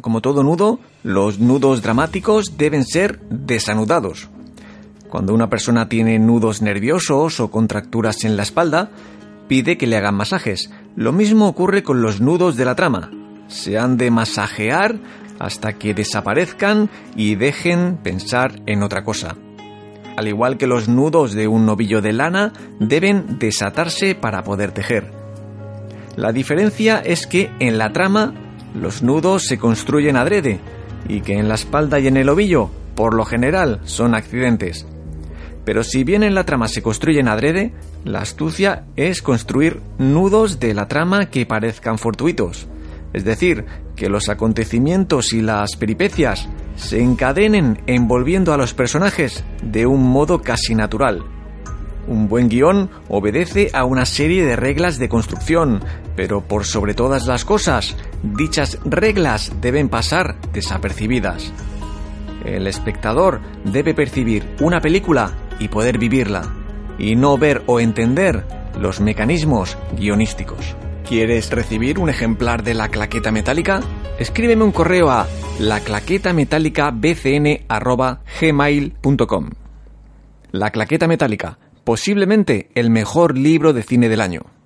como todo nudo, los nudos dramáticos deben ser desanudados. Cuando una persona tiene nudos nerviosos o contracturas en la espalda, pide que le hagan masajes. Lo mismo ocurre con los nudos de la trama. Se han de masajear hasta que desaparezcan y dejen pensar en otra cosa. Al igual que los nudos de un novillo de lana, deben desatarse para poder tejer. La diferencia es que en la trama los nudos se construyen adrede y que en la espalda y en el ovillo, por lo general, son accidentes. Pero si bien en la trama se construyen adrede, la astucia es construir nudos de la trama que parezcan fortuitos. Es decir, que los acontecimientos y las peripecias se encadenen envolviendo a los personajes de un modo casi natural. Un buen guion obedece a una serie de reglas de construcción, pero por sobre todas las cosas, dichas reglas deben pasar desapercibidas. El espectador debe percibir una película y poder vivirla, y no ver o entender los mecanismos guionísticos. ¿Quieres recibir un ejemplar de la claqueta metálica? Escríbeme un correo a laclaquetametálicabcn.gmail.com La claqueta metálica, posiblemente el mejor libro de cine del año.